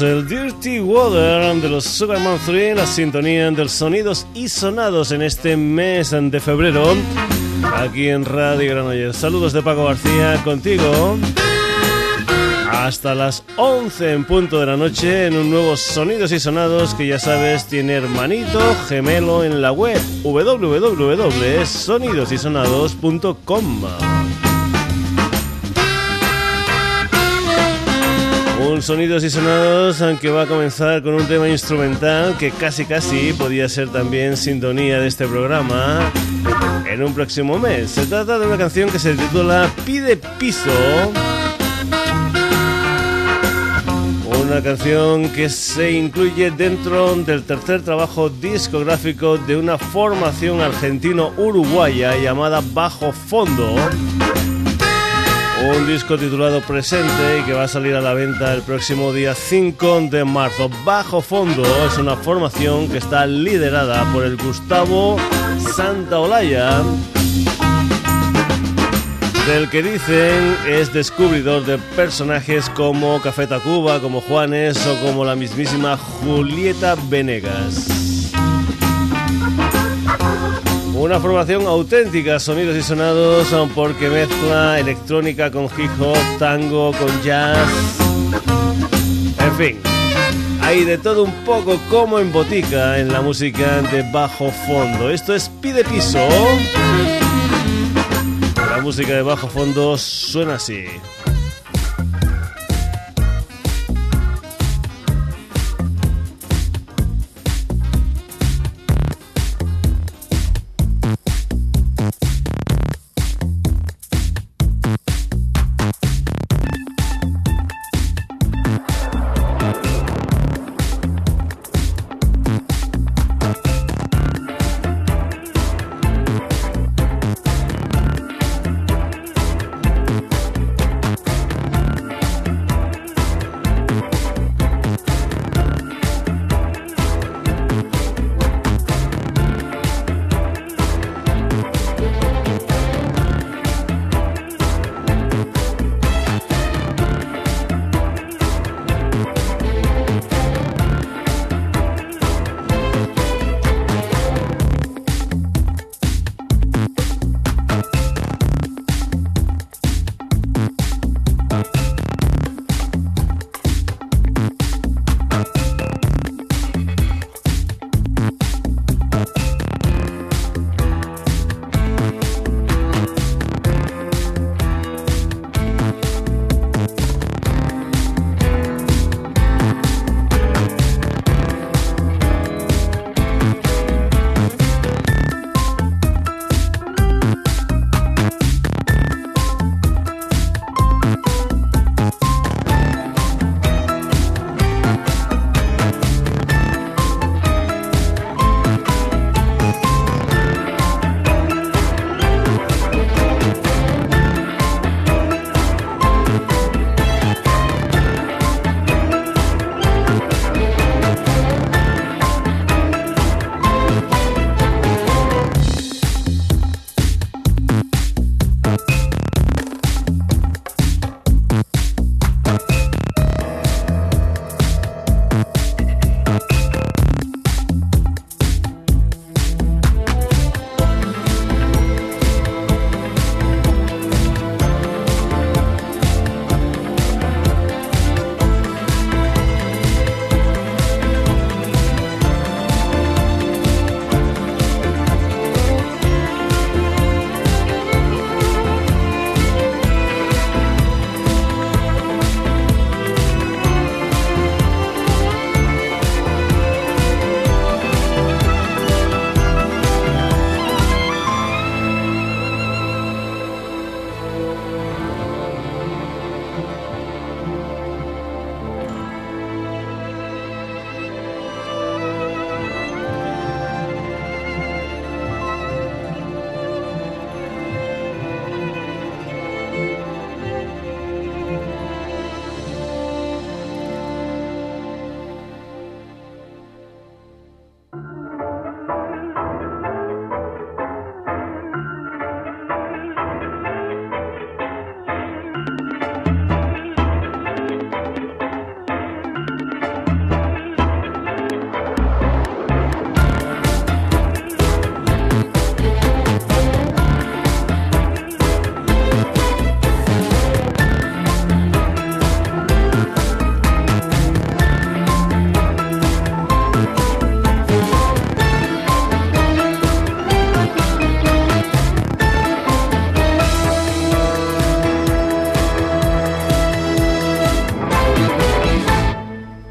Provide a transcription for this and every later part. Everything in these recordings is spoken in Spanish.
el Dirty Water de los Sugarman 3, la sintonía de los sonidos y sonados en este mes de febrero, aquí en Radio Granollers. Saludos de Paco García contigo. Hasta las 11 en punto de la noche en un nuevo Sonidos y Sonados que ya sabes tiene hermanito gemelo en la web www.sonidosysonados.com. Sonidos y sonados, aunque va a comenzar con un tema instrumental que casi casi podía ser también sintonía de este programa en un próximo mes. Se trata de una canción que se titula Pide Piso. Una canción que se incluye dentro del tercer trabajo discográfico de una formación argentino-uruguaya llamada Bajo Fondo un disco titulado Presente y que va a salir a la venta el próximo día 5 de marzo. Bajo Fondo es una formación que está liderada por el Gustavo Santaolalla, del que dicen es descubridor de personajes como Café Tacuba, como Juanes o como la mismísima Julieta Venegas. Una formación auténtica, sonidos y sonados, porque mezcla electrónica con hip hop, tango con jazz. En fin, hay de todo un poco como en botica en la música de bajo fondo. Esto es Pide Piso. La música de bajo fondo suena así.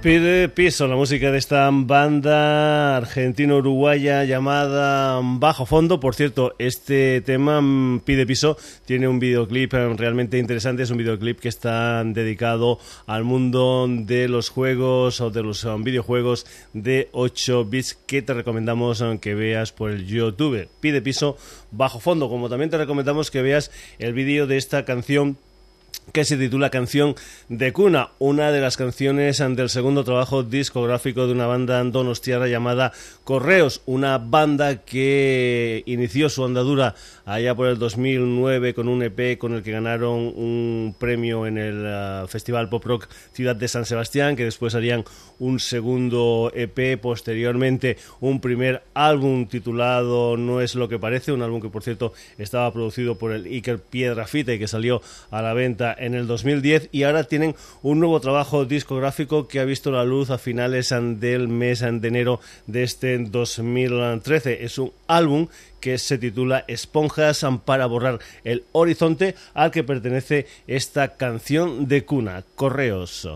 Pide piso la música de esta banda argentino-uruguaya llamada Bajo Fondo. Por cierto, este tema mm, Pide piso tiene un videoclip eh, realmente interesante. Es un videoclip que está dedicado al mundo de los juegos o de los um, videojuegos de 8 bits que te recomendamos um, que veas por el YouTube. Pide piso Bajo Fondo. Como también te recomendamos que veas el vídeo de esta canción que se titula Canción de Cuna, una de las canciones del segundo trabajo discográfico de una banda donostiara llamada Correos, una banda que inició su andadura allá por el 2009 con un EP con el que ganaron un premio en el uh, Festival Pop Rock Ciudad de San Sebastián, que después harían un segundo EP, posteriormente un primer álbum titulado No es lo que parece, un álbum que por cierto estaba producido por el Iker Piedrafita y que salió a la venta en el 2010 y ahora tienen un nuevo trabajo discográfico que ha visto la luz a finales del mes de enero de este 2013. Es un álbum que se titula Esponjas para borrar el horizonte al que pertenece esta canción de cuna, Correos.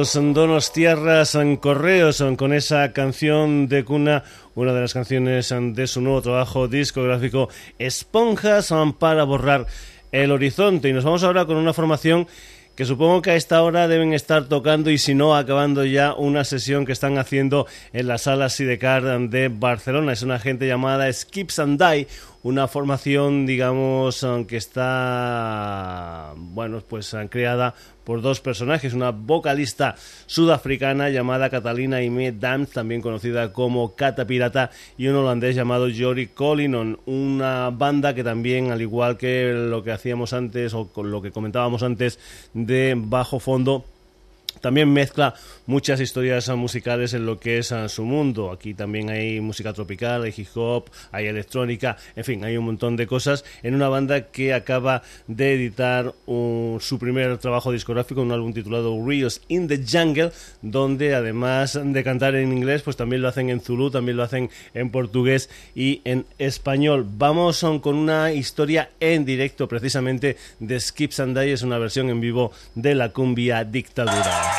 Los Donos Tierras en Correos con esa canción de cuna, una de las canciones de su nuevo trabajo discográfico Esponjas para borrar el horizonte. Y nos vamos ahora con una formación que supongo que a esta hora deben estar tocando y si no acabando ya una sesión que están haciendo en la sala Sidecar de Barcelona. Es una gente llamada Skips and Die, una formación, digamos, que está, bueno, pues creada por dos personajes, una vocalista sudafricana llamada Catalina Ime Dams, también conocida como Cata Pirata, y un holandés llamado Jory Collinon, una banda que también, al igual que lo que hacíamos antes o con lo que comentábamos antes de Bajo Fondo, también mezcla muchas historias musicales en lo que es ah, su mundo. Aquí también hay música tropical, hay hip hop, hay electrónica, en fin, hay un montón de cosas en una banda que acaba de editar su primer trabajo discográfico, un álbum titulado Rios in the Jungle, donde además de cantar en inglés, pues también lo hacen en Zulu, también lo hacen en portugués y en español. Vamos con una historia en directo precisamente de Skips and Die, es una versión en vivo de la cumbia dictadura.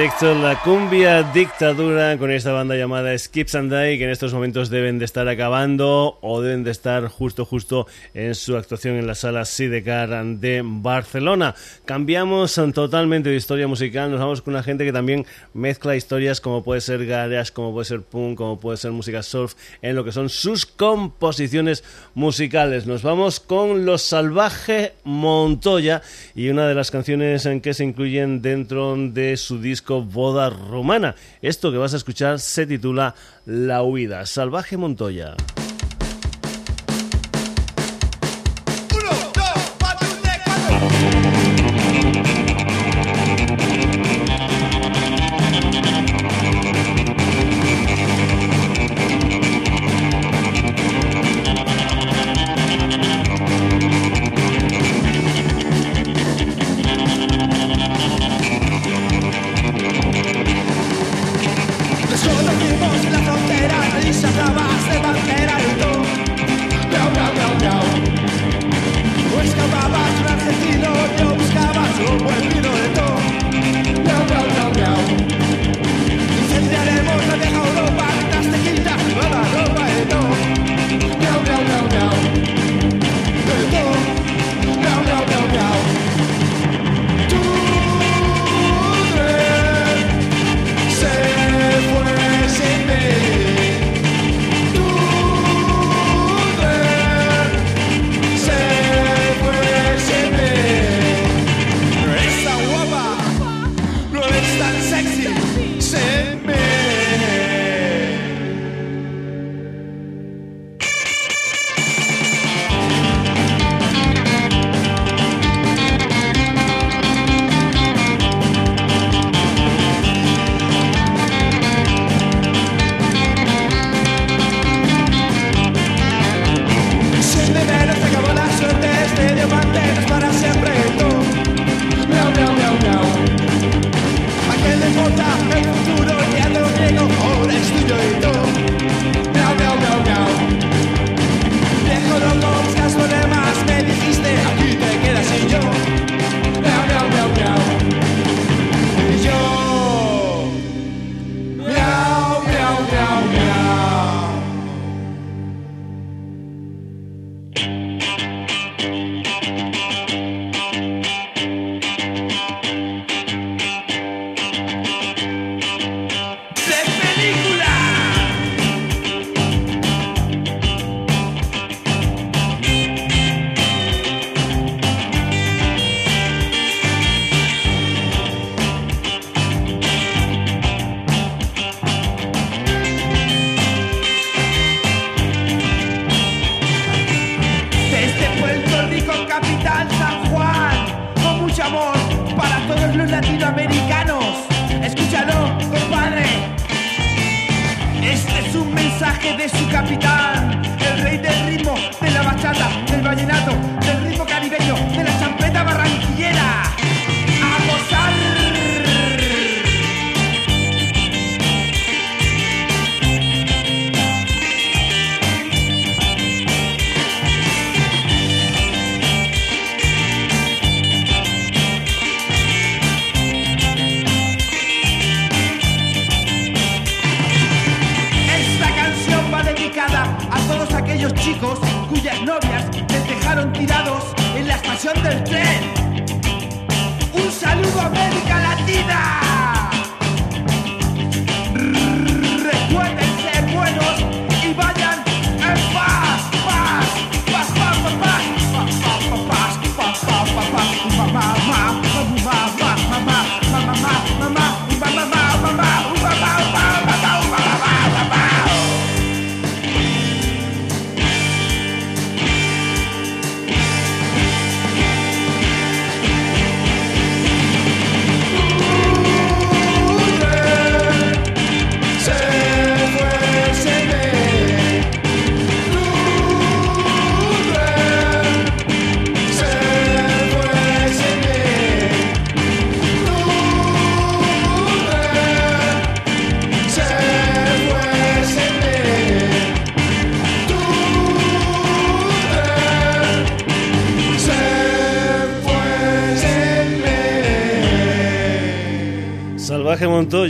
Directo la cumbia dictadura con esta banda llamada Skips and Die que en estos momentos deben de estar acabando o deben de estar justo justo en su actuación en la sala Sidecar de Barcelona. Cambiamos totalmente de historia musical, nos vamos con una gente que también mezcla historias como puede ser garage, como puede ser punk, como puede ser música surf en lo que son sus composiciones musicales. Nos vamos con Los Salvaje Montoya y una de las canciones en que se incluyen dentro de su disco Boda Romana. Esto que vas a escuchar se titula La huida, Salvaje Montoya.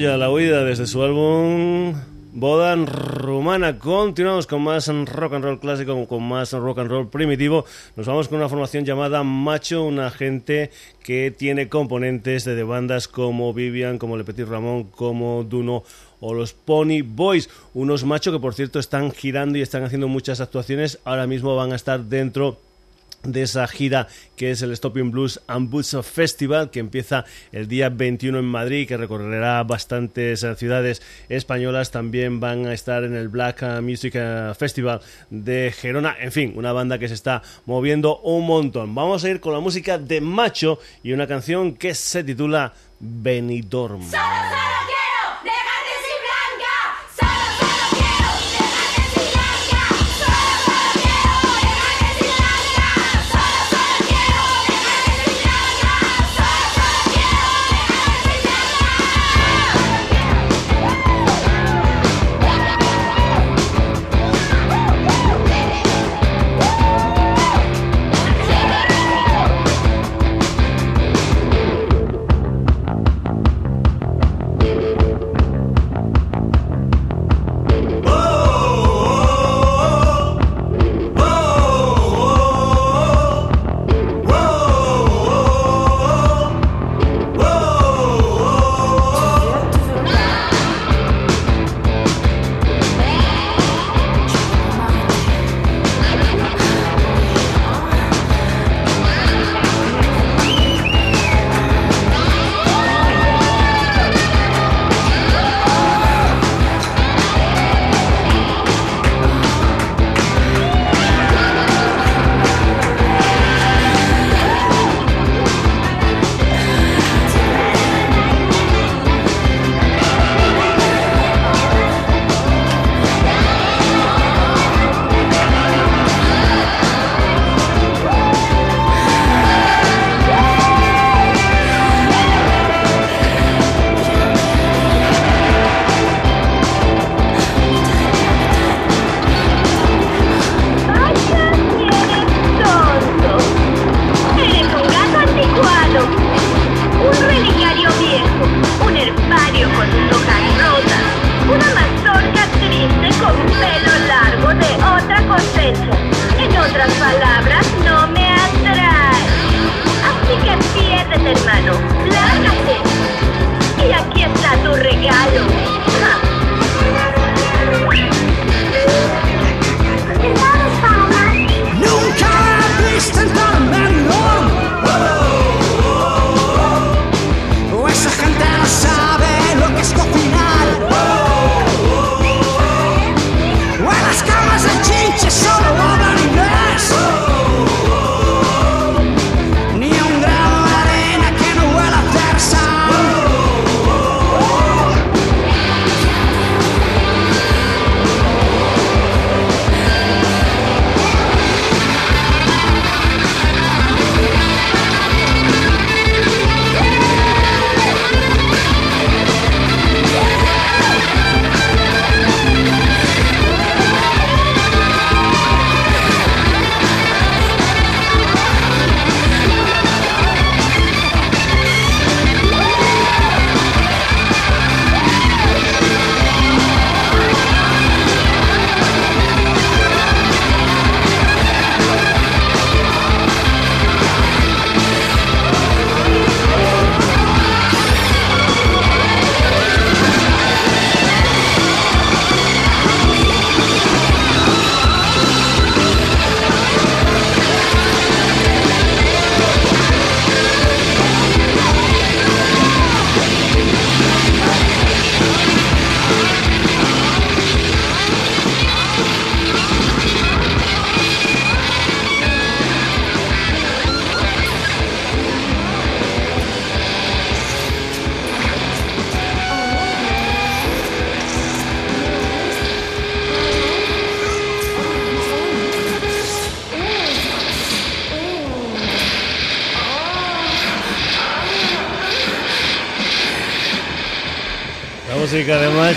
La huida desde su álbum Boda Rumana. Continuamos con más rock and roll clásico, con más rock and roll primitivo. Nos vamos con una formación llamada Macho, una gente que tiene componentes de bandas como Vivian, como Le Petit Ramón, como Duno o los Pony Boys. Unos machos que, por cierto, están girando y están haciendo muchas actuaciones. Ahora mismo van a estar dentro de esa gira que es el Stopping Blues and Boots Festival que empieza el día 21 en Madrid que recorrerá bastantes eh, ciudades españolas. También van a estar en el Black Music eh, Festival de Gerona. En fin una banda que se está moviendo un montón. Vamos a ir con la música de Macho y una canción que se titula Benidorm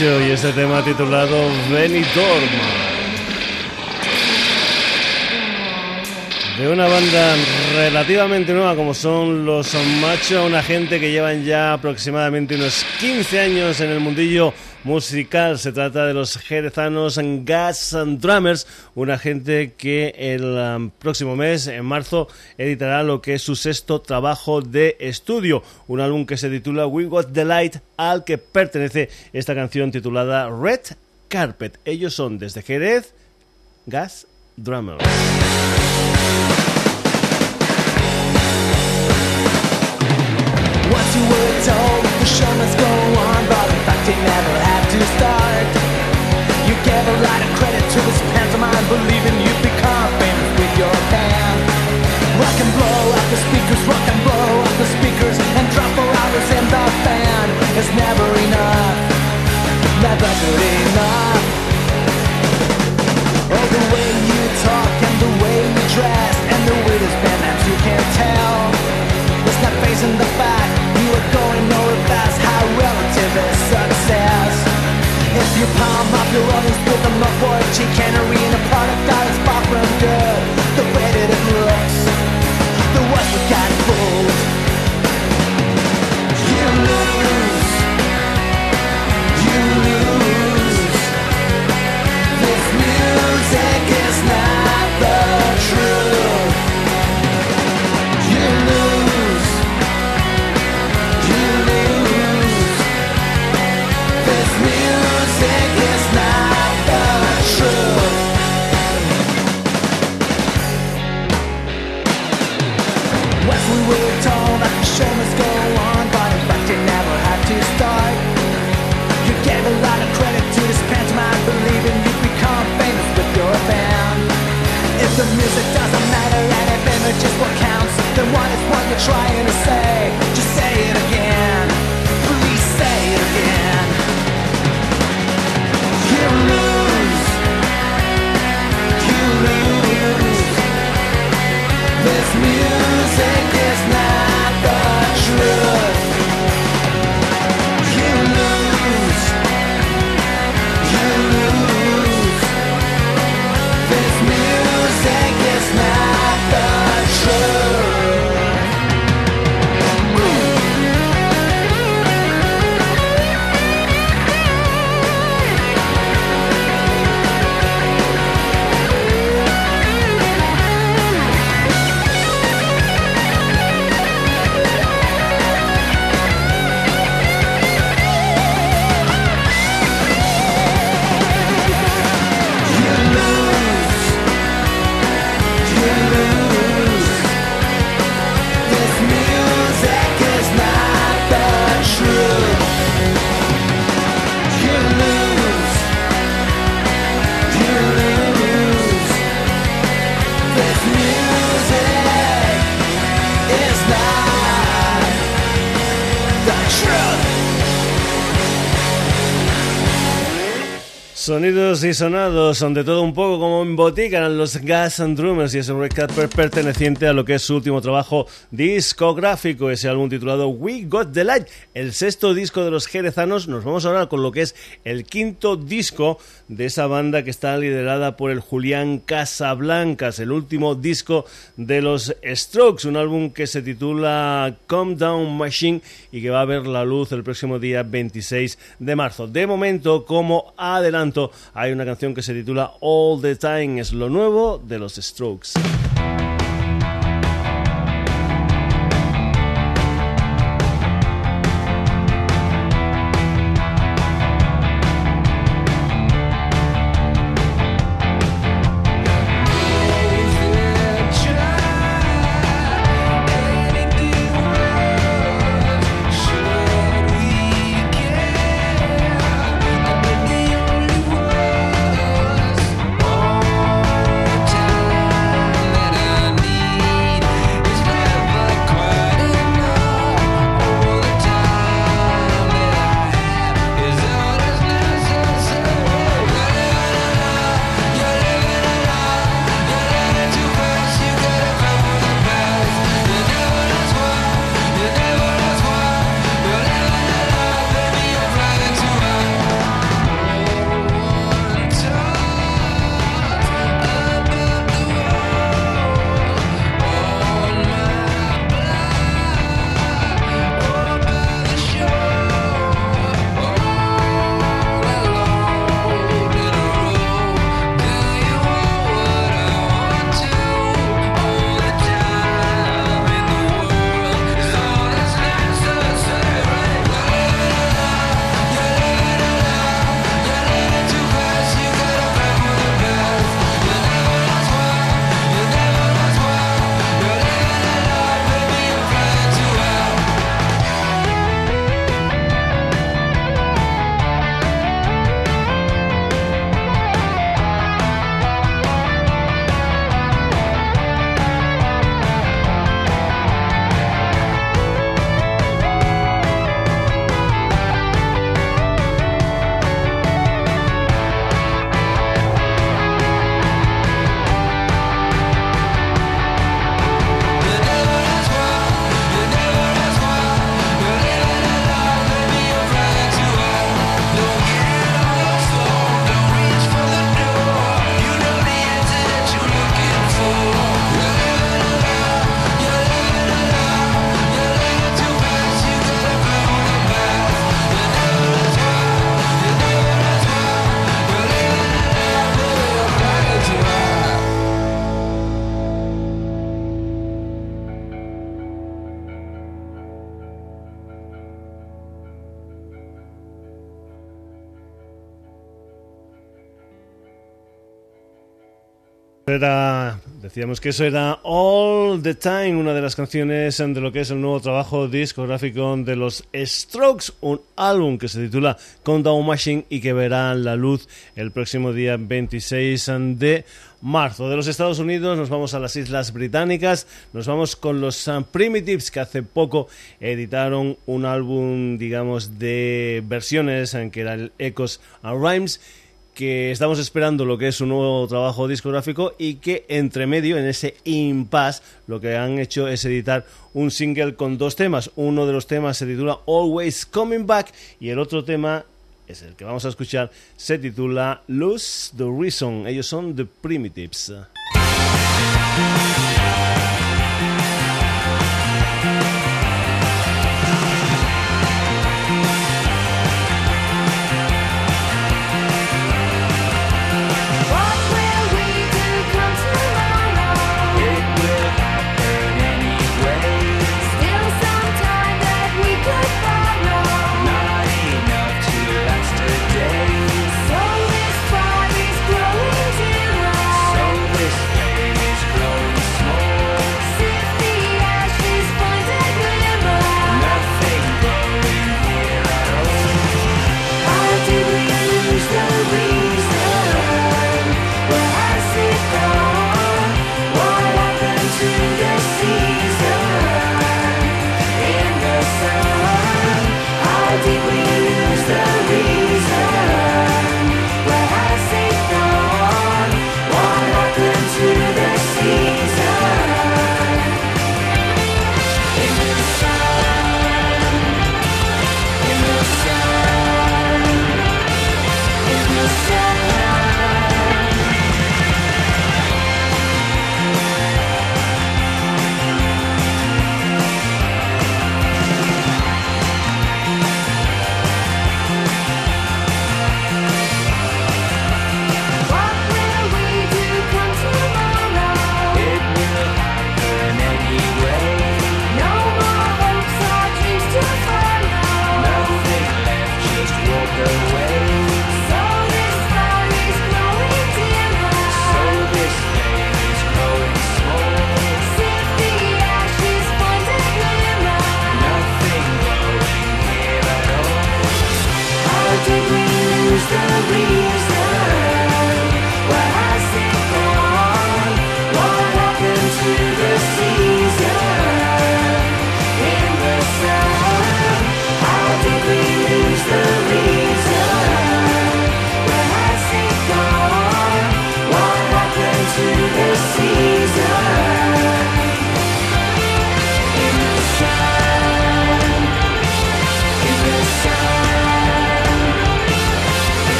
Y este tema titulado Benidorm. de una banda relativamente nueva como son los Macho, una gente que llevan ya aproximadamente unos 15 años en el mundillo musical. Se trata de los jerezanos Gas Drummers, una gente que el um, próximo mes, en marzo, editará lo que es su sexto trabajo de estudio, un álbum que se titula We Got the Light, al que pertenece esta canción titulada Red Carpet. Ellos son desde Jerez, Gas Drummers. Believing you'd become famous with your band. Rock and blow out the speakers, rock and blow out the speakers, and drop for hours in the fan is never enough, never good enough. Oh, the way you talk and the way you dress and the way this band acts, you can't tell. It's not facing the fact you are going nowhere fast. How relative is success? If you palm off your audience with a mugboard chicanery and a product that is far from good, what counts, then what is what you're trying to say? Just say it again. Sonidos y sonados, son de todo un poco como en botica los Gas and Drummers y Red Carpet perteneciente a lo que es su último trabajo discográfico, ese álbum titulado We Got the Light, el sexto disco de los jerezanos. Nos vamos ahora con lo que es el quinto disco de esa banda que está liderada por el Julián Casablancas, el último disco de los Strokes, un álbum que se titula Calm Down Machine y que va a ver la luz el próximo día 26 de marzo. De momento, como adelanto, hay una canción que se titula All the Time, es lo nuevo de los Strokes. Era, decíamos que eso era All the Time, una de las canciones de lo que es el nuevo trabajo discográfico de los Strokes, un álbum que se titula Countdown Machine y que verá la luz el próximo día 26 de marzo. De los Estados Unidos nos vamos a las Islas Británicas, nos vamos con los Primitives que hace poco editaron un álbum, digamos, de versiones, en que era el Echoes and Rhymes que estamos esperando lo que es un nuevo trabajo discográfico y que entre medio, en ese impasse, lo que han hecho es editar un single con dos temas. Uno de los temas se titula Always Coming Back y el otro tema es el que vamos a escuchar, se titula Lose the Reason. Ellos son The Primitives.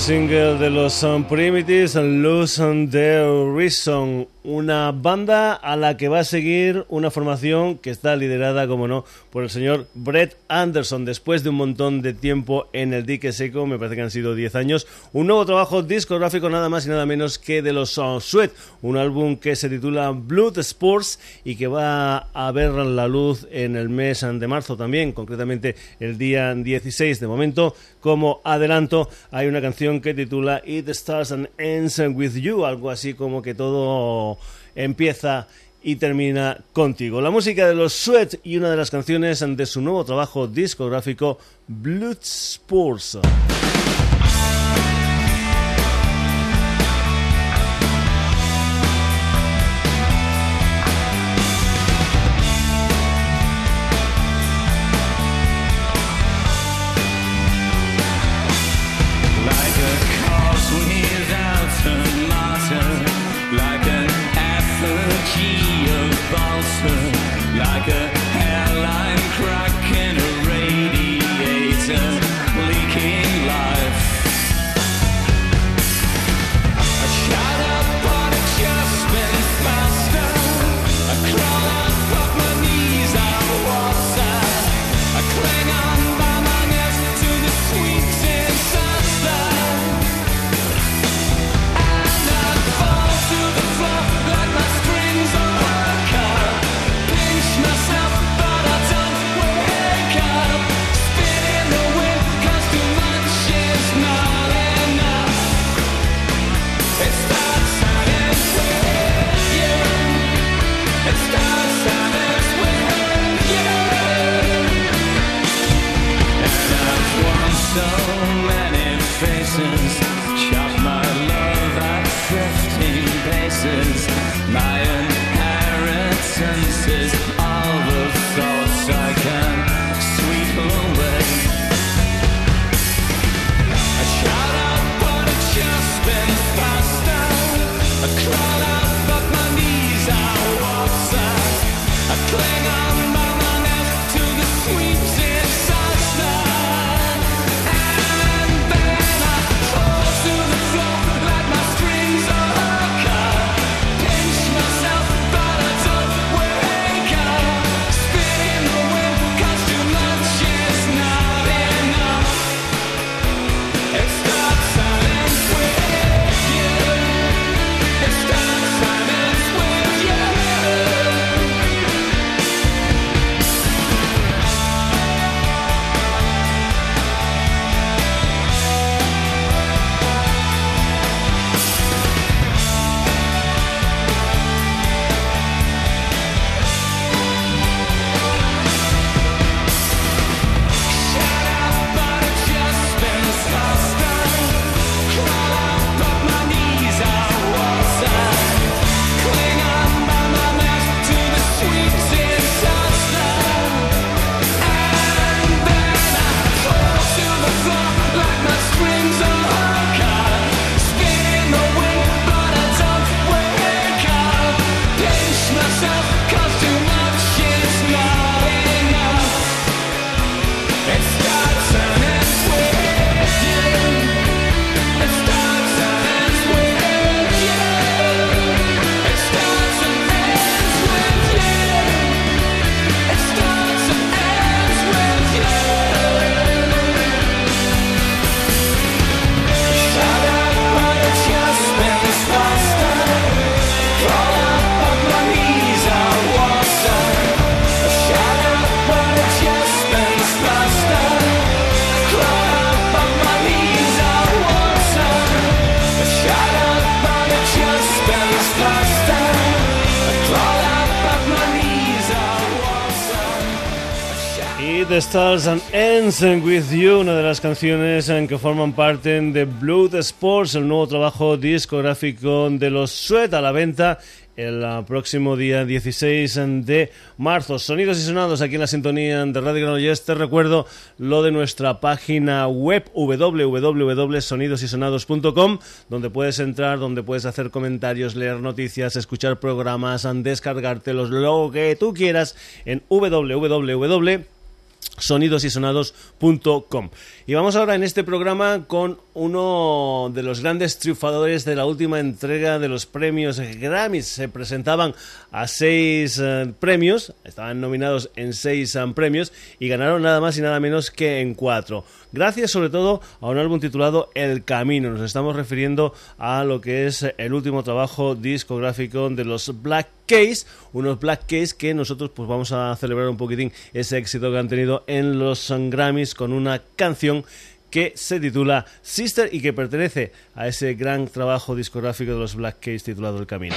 Single de los Primitives, and Lose the Reason una banda a la que va a seguir una formación que está liderada, como no, por el señor Brett Anderson. Después de un montón de tiempo en el dique seco, me parece que han sido 10 años, un nuevo trabajo discográfico nada más y nada menos que de los Sweat, un álbum que se titula Blood Sports y que va a ver la luz en el mes de marzo también, concretamente el día 16 de momento. Como adelanto, hay una canción que titula It Starts and Ends With You, algo así como que todo empieza y termina contigo. La música de los Sweat y una de las canciones de su nuevo trabajo discográfico Blood Sports. Stars and Ends With You, una de las canciones en que forman parte de Blood Sports, el nuevo trabajo discográfico de los Sweat a la venta el próximo día 16 de marzo. Sonidos y sonados aquí en la sintonía de Radio Granollers. Te recuerdo lo de nuestra página web www.sonidosysonados.com donde puedes entrar, donde puedes hacer comentarios, leer noticias, escuchar programas, descargártelos, lo que tú quieras en www sonidosysonados.com. Y vamos ahora en este programa con uno de los grandes triunfadores de la última entrega de los premios Grammys. Se presentaban a seis eh, premios, estaban nominados en seis eh, premios y ganaron nada más y nada menos que en cuatro. Gracias sobre todo a un álbum titulado El Camino. Nos estamos refiriendo a lo que es el último trabajo discográfico de los Black Case, unos Black Case que nosotros pues vamos a celebrar un poquitín ese éxito que han tenido en los Grammys con una canción que se titula Sister y que pertenece a ese gran trabajo discográfico de los Black Case titulado El Camino.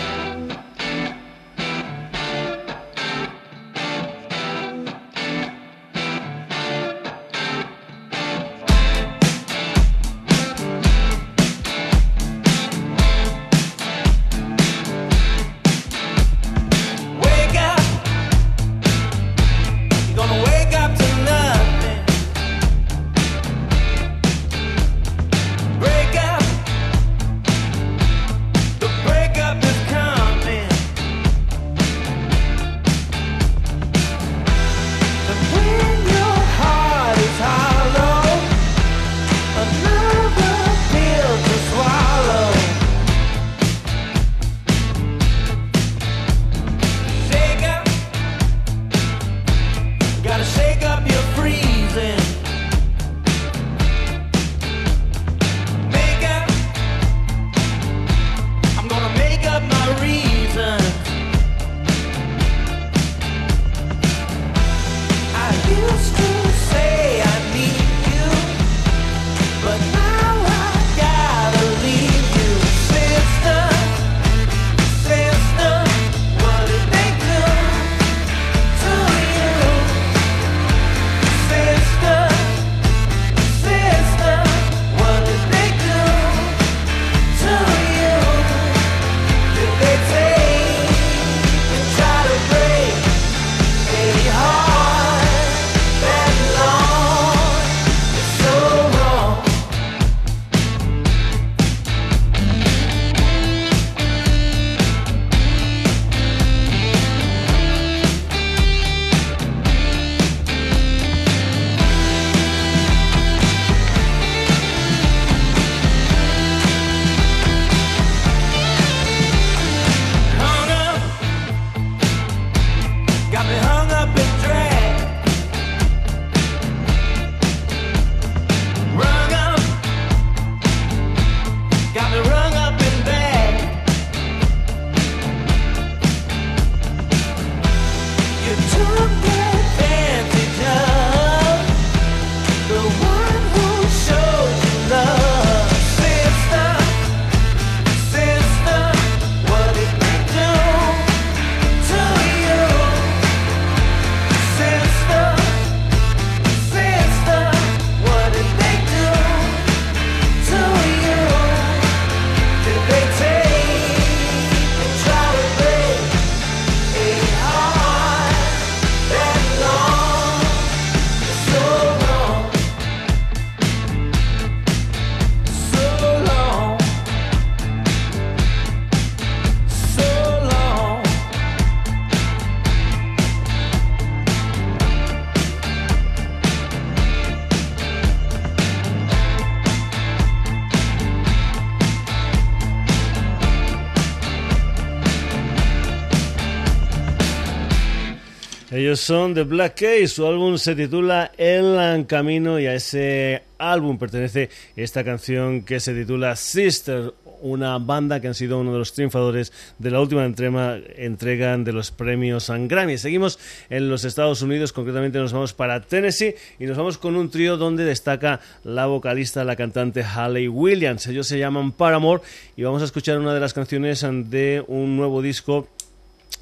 Son The Black Case, su álbum se titula El Camino y a ese álbum pertenece esta canción que se titula Sister, una banda que han sido uno de los triunfadores de la última entrega, entrega de los premios Grammy. Seguimos en los Estados Unidos, concretamente nos vamos para Tennessee y nos vamos con un trío donde destaca la vocalista, la cantante Halle Williams. Ellos se llaman Paramore y vamos a escuchar una de las canciones de un nuevo disco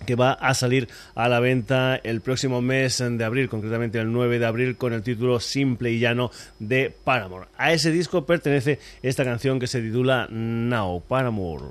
que va a salir a la venta el próximo mes de abril, concretamente el 9 de abril, con el título Simple y Llano de Paramore. A ese disco pertenece esta canción que se titula Now, Paramore.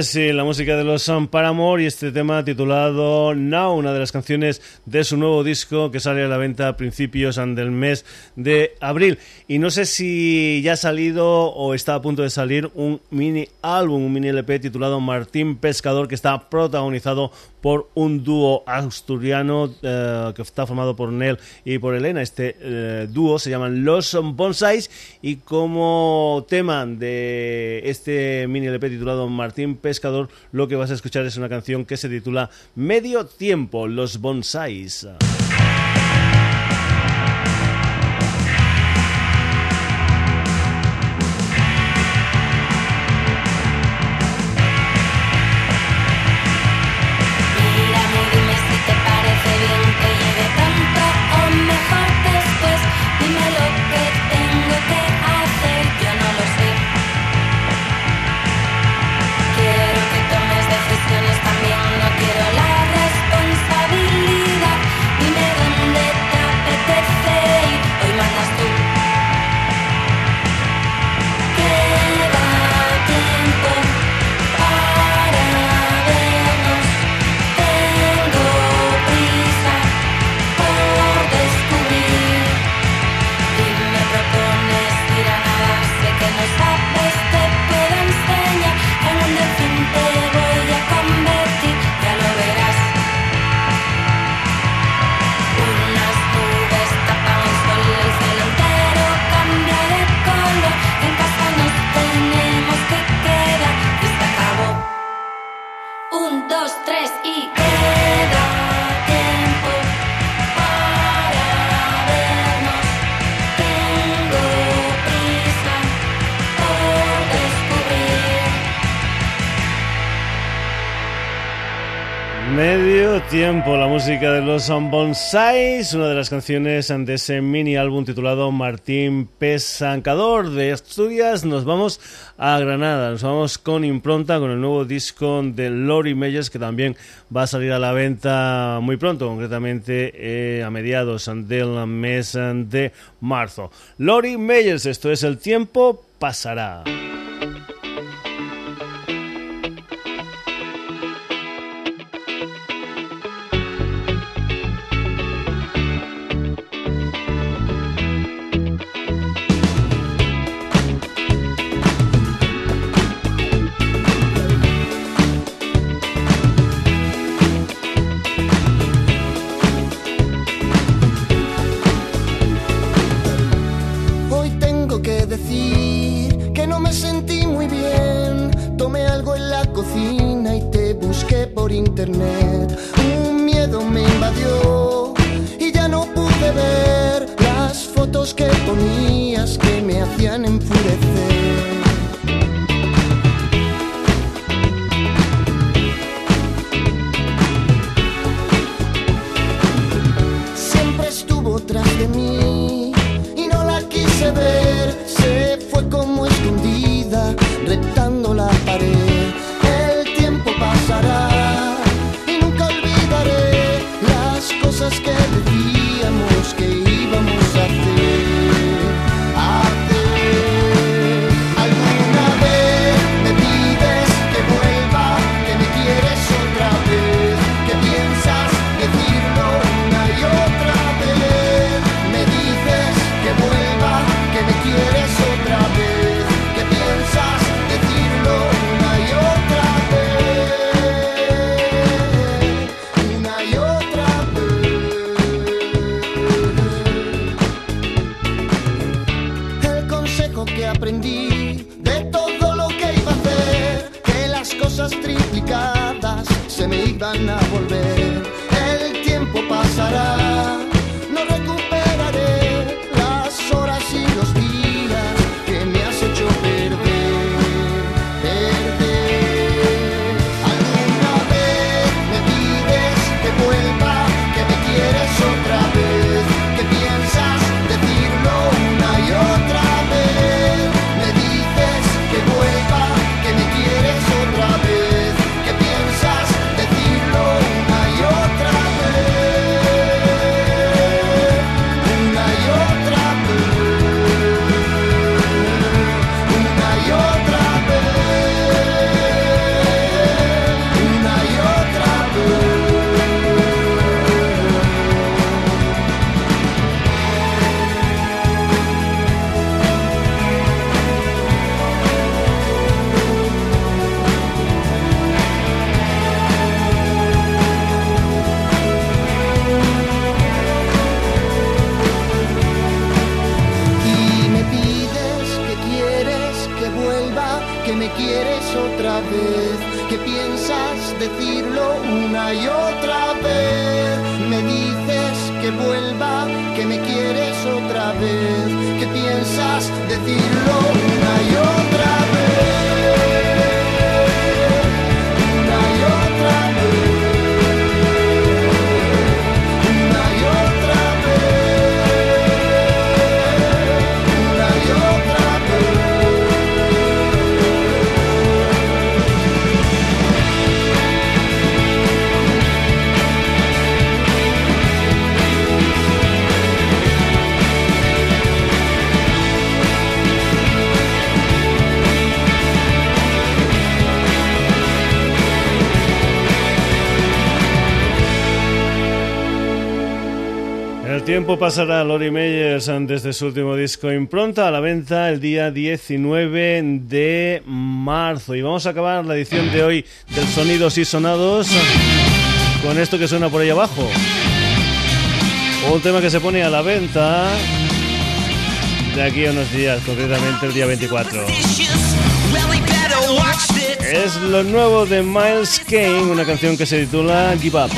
La música de los Sun Paramore y este tema titulado Now, una de las canciones de su nuevo disco que sale a la venta a principios del mes de abril. Y no sé si ya ha salido o está a punto de salir un mini álbum, un mini LP titulado Martín Pescador, que está protagonizado por un dúo asturiano eh, que está formado por Nel y por Elena. Este eh, dúo se llaman Los Bonsais y como tema de este mini LP titulado Martín Pescador, lo que vas a escuchar es una canción que se titula Medio Tiempo, Los Bonsais. La música de los Bonsais, una de las canciones de ese mini álbum titulado Martín Pesancador de Asturias. Nos vamos a Granada, nos vamos con impronta con el nuevo disco de Lori Meyers que también va a salir a la venta muy pronto, concretamente eh, a mediados del mes de marzo. Lori Meyers, esto es El tiempo pasará. Tiempo pasará Lori Meyers antes de su último disco Impronta a la venta el día 19 de marzo. Y vamos a acabar la edición de hoy del Sonidos y Sonados con esto que suena por ahí abajo. Un tema que se pone a la venta de aquí a unos días, concretamente el día 24. Es lo nuevo de Miles Kane, una canción que se titula Give Up.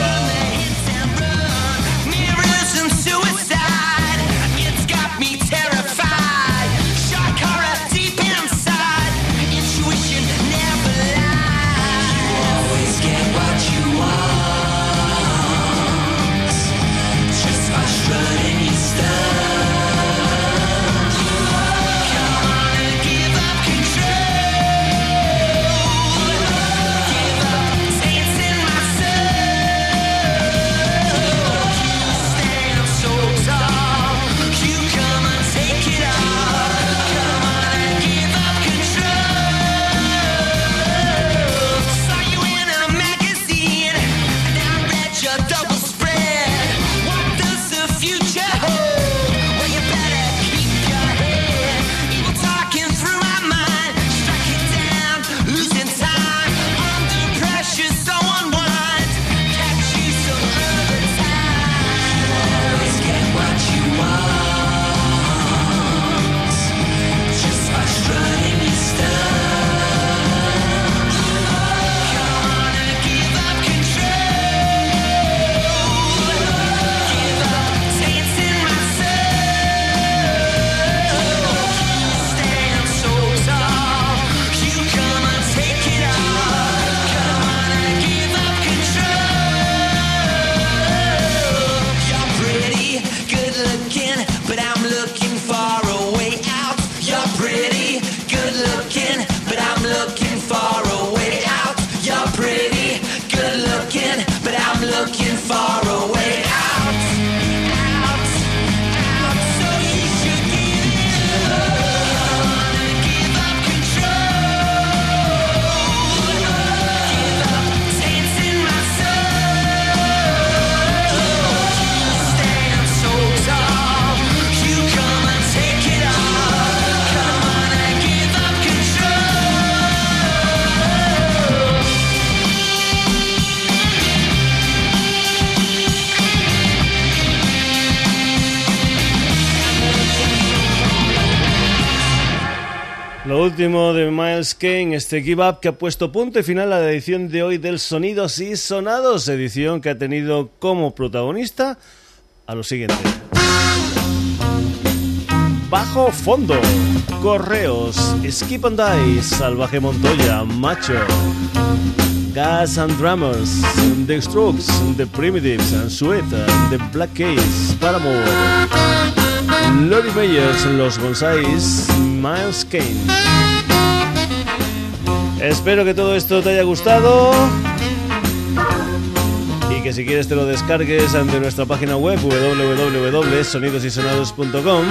Miles Kane, este Give Up que ha puesto punto y final a la edición de hoy del Sonidos y Sonados, edición que ha tenido como protagonista a lo siguiente. Bajo Fondo, Correos, Skip and Die, Salvaje Montoya, Macho, Gas and Drummers, The Strokes, The Primitives, and Sweat, The Black Case, Paramore, Lori Meyers, Los Bonsais, Miles Kane. Espero que todo esto te haya gustado y que si quieres te lo descargues ante nuestra página web www.sonidosysonados.com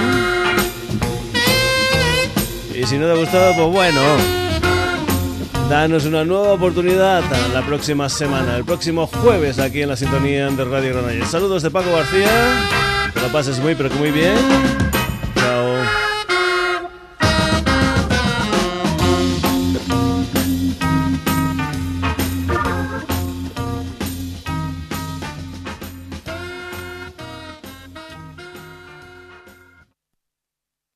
y si no te ha gustado, pues bueno, danos una nueva oportunidad la próxima semana, el próximo jueves aquí en la sintonía de Radio Granollers. Saludos de Paco García, que lo pases muy pero que muy bien. Chao.